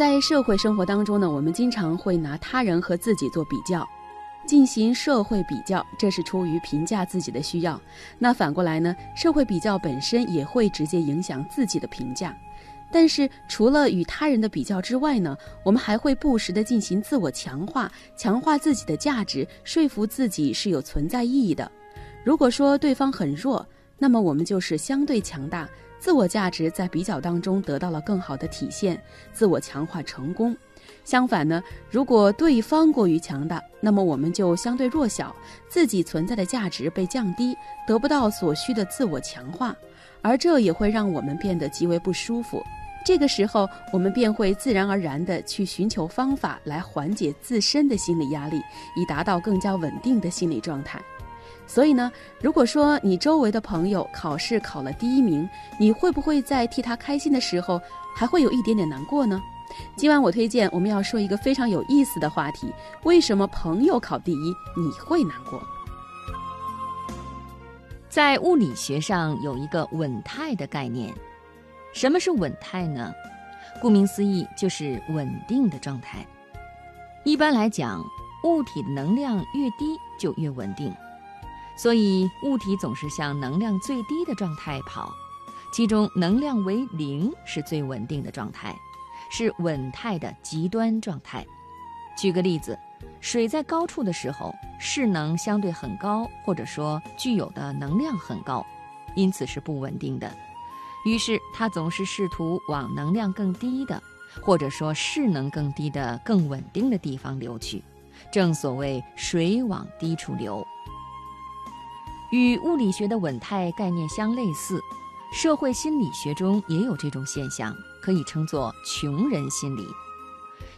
在社会生活当中呢，我们经常会拿他人和自己做比较，进行社会比较，这是出于评价自己的需要。那反过来呢，社会比较本身也会直接影响自己的评价。但是除了与他人的比较之外呢，我们还会不时的进行自我强化，强化自己的价值，说服自己是有存在意义的。如果说对方很弱，那么我们就是相对强大，自我价值在比较当中得到了更好的体现，自我强化成功。相反呢，如果对方过于强大，那么我们就相对弱小，自己存在的价值被降低，得不到所需的自我强化，而这也会让我们变得极为不舒服。这个时候，我们便会自然而然地去寻求方法来缓解自身的心理压力，以达到更加稳定的心理状态。所以呢，如果说你周围的朋友考试考了第一名，你会不会在替他开心的时候，还会有一点点难过呢？今晚我推荐我们要说一个非常有意思的话题：为什么朋友考第一你会难过？在物理学上有一个稳态的概念。什么是稳态呢？顾名思义，就是稳定的状态。一般来讲，物体的能量越低就越稳定，所以物体总是向能量最低的状态跑。其中，能量为零是最稳定的状态，是稳态的极端状态。举个例子，水在高处的时候，势能相对很高，或者说具有的能量很高，因此是不稳定的。于是，它总是试图往能量更低的，或者说势能更低的、更稳定的地方流去。正所谓“水往低处流”。与物理学的稳态概念相类似，社会心理学中也有这种现象，可以称作“穷人心理”，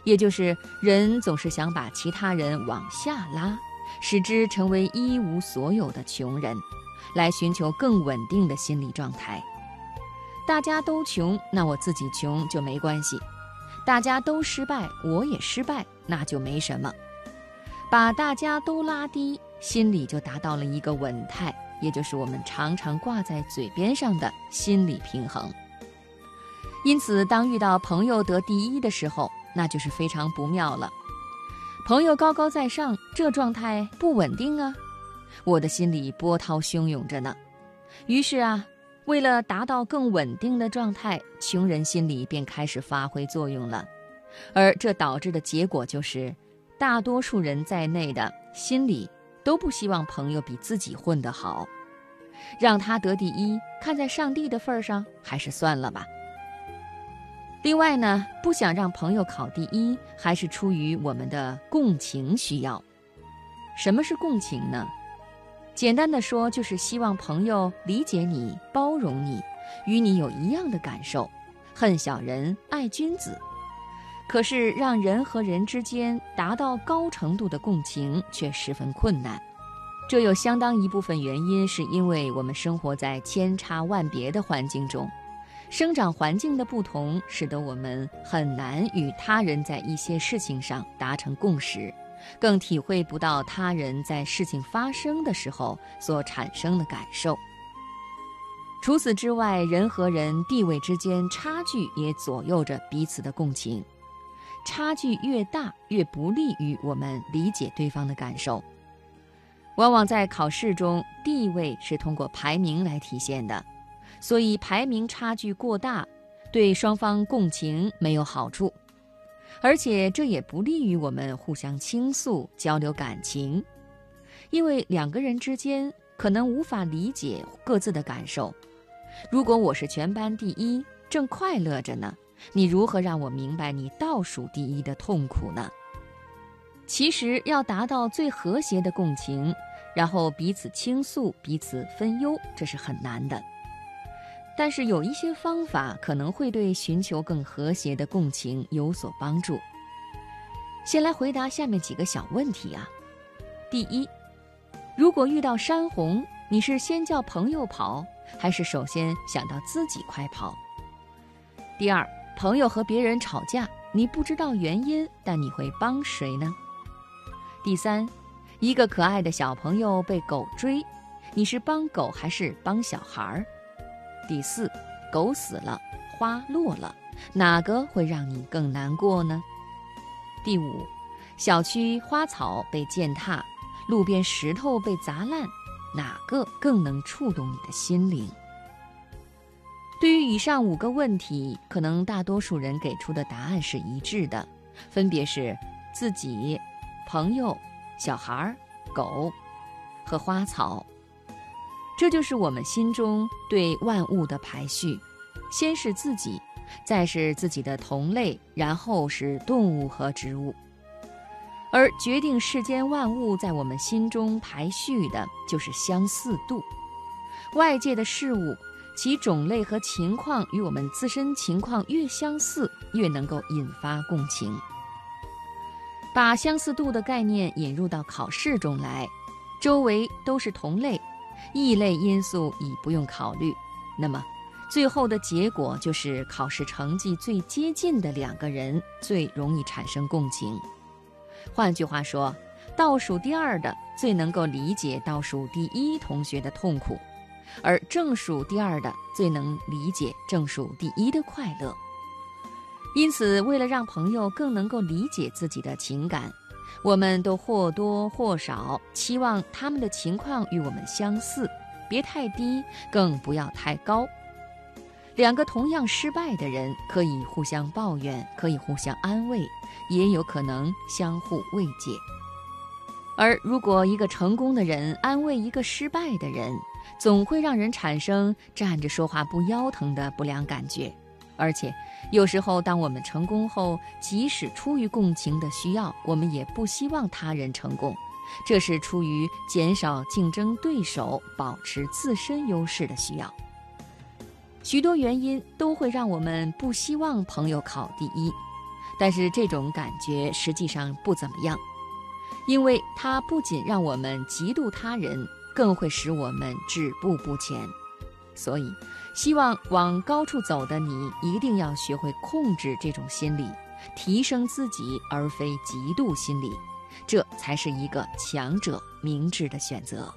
也就是人总是想把其他人往下拉，使之成为一无所有的穷人，来寻求更稳定的心理状态。大家都穷，那我自己穷就没关系；大家都失败，我也失败，那就没什么。把大家都拉低，心里就达到了一个稳态，也就是我们常常挂在嘴边上的心理平衡。因此，当遇到朋友得第一的时候，那就是非常不妙了。朋友高高在上，这状态不稳定啊！我的心里波涛汹涌着呢。于是啊。为了达到更稳定的状态，穷人心理便开始发挥作用了，而这导致的结果就是，大多数人在内的心理都不希望朋友比自己混得好，让他得第一，看在上帝的份上，还是算了吧。另外呢，不想让朋友考第一，还是出于我们的共情需要。什么是共情呢？简单的说，就是希望朋友理解你、包容你，与你有一样的感受，恨小人、爱君子。可是让人和人之间达到高程度的共情却十分困难，这有相当一部分原因是因为我们生活在千差万别的环境中，生长环境的不同，使得我们很难与他人在一些事情上达成共识。更体会不到他人在事情发生的时候所产生的感受。除此之外，人和人地位之间差距也左右着彼此的共情。差距越大，越不利于我们理解对方的感受。往往在考试中，地位是通过排名来体现的，所以排名差距过大，对双方共情没有好处。而且这也不利于我们互相倾诉、交流感情，因为两个人之间可能无法理解各自的感受。如果我是全班第一，正快乐着呢，你如何让我明白你倒数第一的痛苦呢？其实要达到最和谐的共情，然后彼此倾诉、彼此分忧，这是很难的。但是有一些方法可能会对寻求更和谐的共情有所帮助。先来回答下面几个小问题啊。第一，如果遇到山洪，你是先叫朋友跑，还是首先想到自己快跑？第二，朋友和别人吵架，你不知道原因，但你会帮谁呢？第三，一个可爱的小朋友被狗追，你是帮狗还是帮小孩儿？第四，狗死了，花落了，哪个会让你更难过呢？第五，小区花草被践踏，路边石头被砸烂，哪个更能触动你的心灵？对于以上五个问题，可能大多数人给出的答案是一致的，分别是自己、朋友、小孩、狗和花草。这就是我们心中对万物的排序：先是自己，再是自己的同类，然后是动物和植物。而决定世间万物在我们心中排序的，就是相似度。外界的事物。其种类和情况与我们自身情况越相似，越能够引发共情。把相似度的概念引入到考试中来，周围都是同类，异类因素已不用考虑，那么最后的结果就是考试成绩最接近的两个人最容易产生共情。换句话说，倒数第二的最能够理解倒数第一同学的痛苦。而正数第二的最能理解正数第一的快乐，因此，为了让朋友更能够理解自己的情感，我们都或多或少期望他们的情况与我们相似，别太低，更不要太高。两个同样失败的人可以互相抱怨，可以互相安慰，也有可能相互慰藉。而如果一个成功的人安慰一个失败的人，总会让人产生站着说话不腰疼的不良感觉，而且有时候，当我们成功后，即使出于共情的需要，我们也不希望他人成功，这是出于减少竞争对手、保持自身优势的需要。许多原因都会让我们不希望朋友考第一，但是这种感觉实际上不怎么样，因为它不仅让我们嫉妒他人。更会使我们止步不前，所以，希望往高处走的你一定要学会控制这种心理，提升自己而非嫉妒心理，这才是一个强者明智的选择。